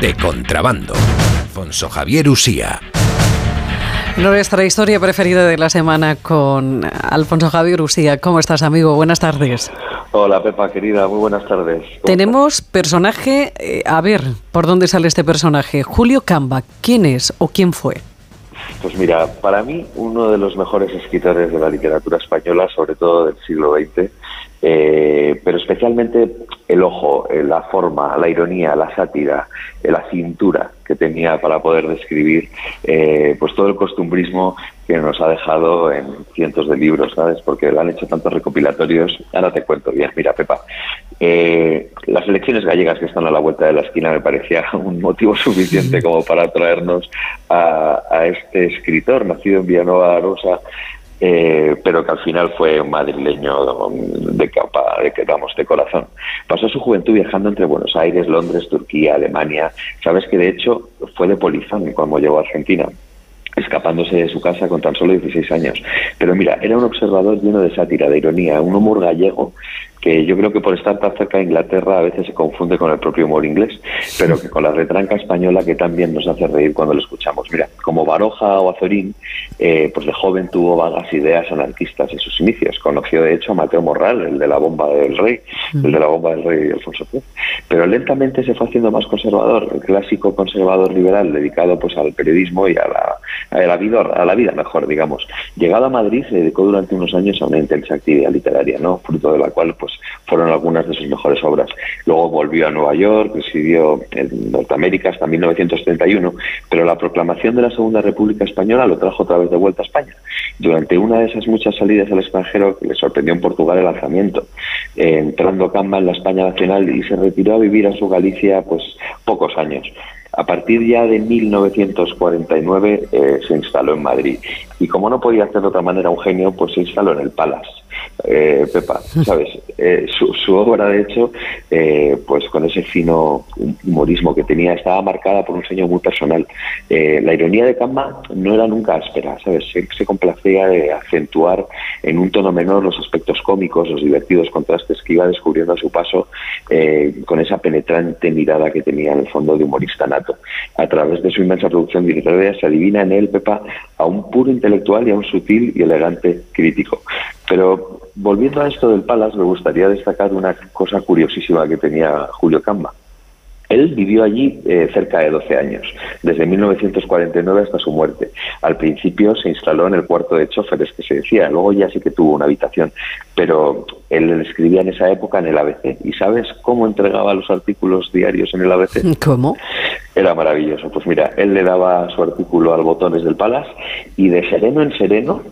de contrabando. Alfonso Javier Usía. Nuestra historia preferida de la semana con Alfonso Javier Usía. ¿Cómo estás, amigo? Buenas tardes. Hola, Pepa, querida. Muy buenas tardes. Tenemos personaje. Eh, a ver, ¿por dónde sale este personaje? Julio Camba. ¿Quién es o quién fue? Pues mira, para mí uno de los mejores escritores de la literatura española, sobre todo del siglo XX, eh, pero especialmente el ojo, eh, la forma, la ironía, la sátira, eh, la cintura que tenía para poder describir pues todo el costumbrismo que nos ha dejado en cientos de libros, ¿sabes? Porque le han hecho tantos recopilatorios. Ahora te cuento bien. Mira, Pepa, las elecciones gallegas que están a la vuelta de la esquina me parecía un motivo suficiente como para traernos a, a este escritor nacido en Villanueva Rosa eh, pero que al final fue un madrileño de capa, de vamos, de corazón. Pasó su juventud viajando entre Buenos Aires, Londres, Turquía, Alemania. Sabes que de hecho fue de polizón cuando llegó a Argentina escapándose de su casa con tan solo 16 años. Pero mira, era un observador lleno de sátira, de ironía, un humor gallego que yo creo que por estar tan cerca de Inglaterra a veces se confunde con el propio humor inglés, pero que con la retranca española que también nos hace reír cuando lo escuchamos. Mira, como Baroja o Azorín, eh, pues de joven tuvo vagas ideas anarquistas en sus inicios. Conoció de hecho a Mateo Morral, el de la bomba del rey, el de la bomba del rey Alfonso X. Pero lentamente se fue haciendo más conservador, el clásico conservador liberal dedicado pues al periodismo y a la, a la vida, a la vida mejor, digamos. Llegado a Madrid se dedicó durante unos años a una intensa actividad literaria, ¿no? Fruto de la cual pues fueron algunas de sus mejores obras. Luego volvió a Nueva York, residió en Norteamérica hasta 1931, pero la proclamación de la Segunda República Española lo trajo otra vez de vuelta a España. Durante una de esas muchas salidas al extranjero, le sorprendió en Portugal el lanzamiento, eh, entrando Camba en la España nacional y se retiró a vivir a su Galicia pues pocos años. A partir ya de 1949 eh, se instaló en Madrid y como no podía hacer de otra manera un genio, pues se instaló en el Palace eh, Pepa, ¿sabes? Eh, su, obra, de hecho, eh, pues con ese fino humorismo que tenía, estaba marcada por un sello muy personal. la ironía de Kamba no era nunca áspera, ¿sabes? Se, se, complacía de acentuar en un tono menor los aspectos cómicos, los divertidos contrastes que iba descubriendo a su paso con esa penetrante mirada que tenía en el fondo de humorista nato. A través de su inmensa producción literaria se adivina en él, Pepa, a un puro intelectual y a un sutil y elegante crítico. Pero volviendo a esto del Palas, me gustaría destacar una cosa curiosísima que tenía Julio Camba. Él vivió allí eh, cerca de 12 años, desde 1949 hasta su muerte. Al principio se instaló en el cuarto de choferes, que se decía, luego ya sí que tuvo una habitación, pero él escribía en esa época en el ABC. ¿Y sabes cómo entregaba los artículos diarios en el ABC? ¿Cómo? Era maravilloso. Pues mira, él le daba su artículo al botones del Palas y de sereno en sereno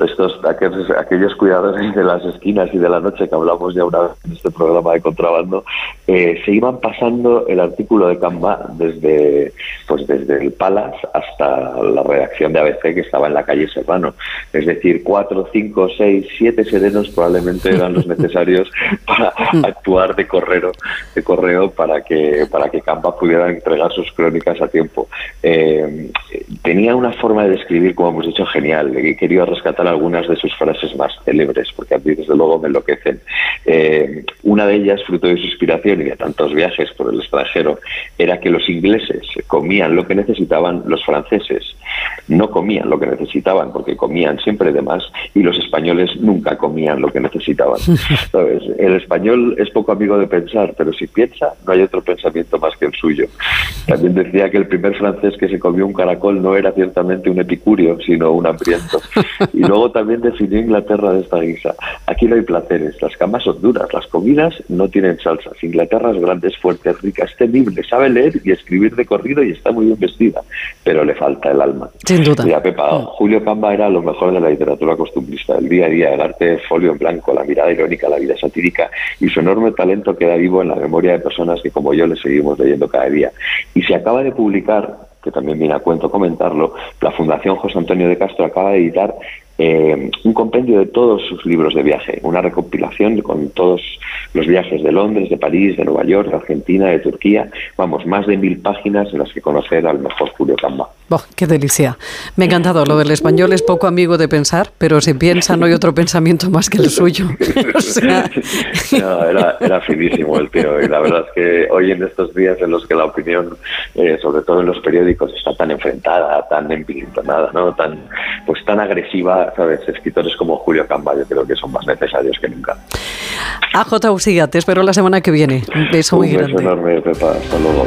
estos aquellos, aquellos cuidadores de las esquinas y de la noche que hablamos ya una vez en este programa de contrabando eh, se iban pasando el artículo de Camba desde pues desde el Palace hasta la redacción de ABC que estaba en la calle Serrano. Es decir cuatro cinco seis siete serenos probablemente eran los necesarios para actuar de correo de correo para que para que Camba pudiera entregar sus crónicas a tiempo. Eh, tenía una forma de describir como hemos dicho genial. He querido rescatar algunas de sus frases más célebres, porque a mí desde luego me enloquecen. Eh, una de ellas, fruto de su inspiración y de tantos viajes por el extranjero, era que los ingleses comían lo que necesitaban, los franceses no comían lo que necesitaban, porque comían siempre de más, y los españoles nunca comían lo que necesitaban. El español es poco amigo de pensar, pero si piensa, no hay otro pensamiento más que el suyo. También decía que el primer francés que se comió un caracol no era ciertamente un epicurio, sino un hambriento. Y luego también definió Inglaterra de esta guisa. Aquí no hay placeres, las camas son duras, las comidas no tienen salsas. Inglaterra es grande, es fuerte, rica, es temible, sabe leer y escribir de corrido y está muy bien vestida, pero le falta el alma. Sin duda. Mira, Pepa, mm. Julio Camba era lo mejor de la literatura costumbrista, el día a día, el arte folio en blanco, la mirada irónica, la vida satírica y su enorme talento queda vivo en la memoria de personas que como yo le seguimos leyendo cada día. Y se acaba de publicar que también viene a cuento comentarlo, la Fundación José Antonio de Castro acaba de editar eh, un compendio de todos sus libros de viaje, una recopilación con todos los viajes de Londres, de París, de Nueva York, de Argentina, de Turquía, vamos, más de mil páginas en las que conocer al mejor Julio Camba. Qué delicia. Me ha encantado. Lo del español es poco amigo de pensar, pero si piensa no hay otro pensamiento más que el suyo. era, finísimo el tío. Y la verdad es que hoy en estos días en los que la opinión, eh, sobre todo en los periódicos, está tan enfrentada, tan empintonada, ¿no? tan, pues tan agresiva, ¿sabes? Escritores como Julio Camba yo creo que son más necesarios que nunca. AJ Usía, te espero la semana que viene. Un beso muy grande. enorme, Pepa. Hasta luego.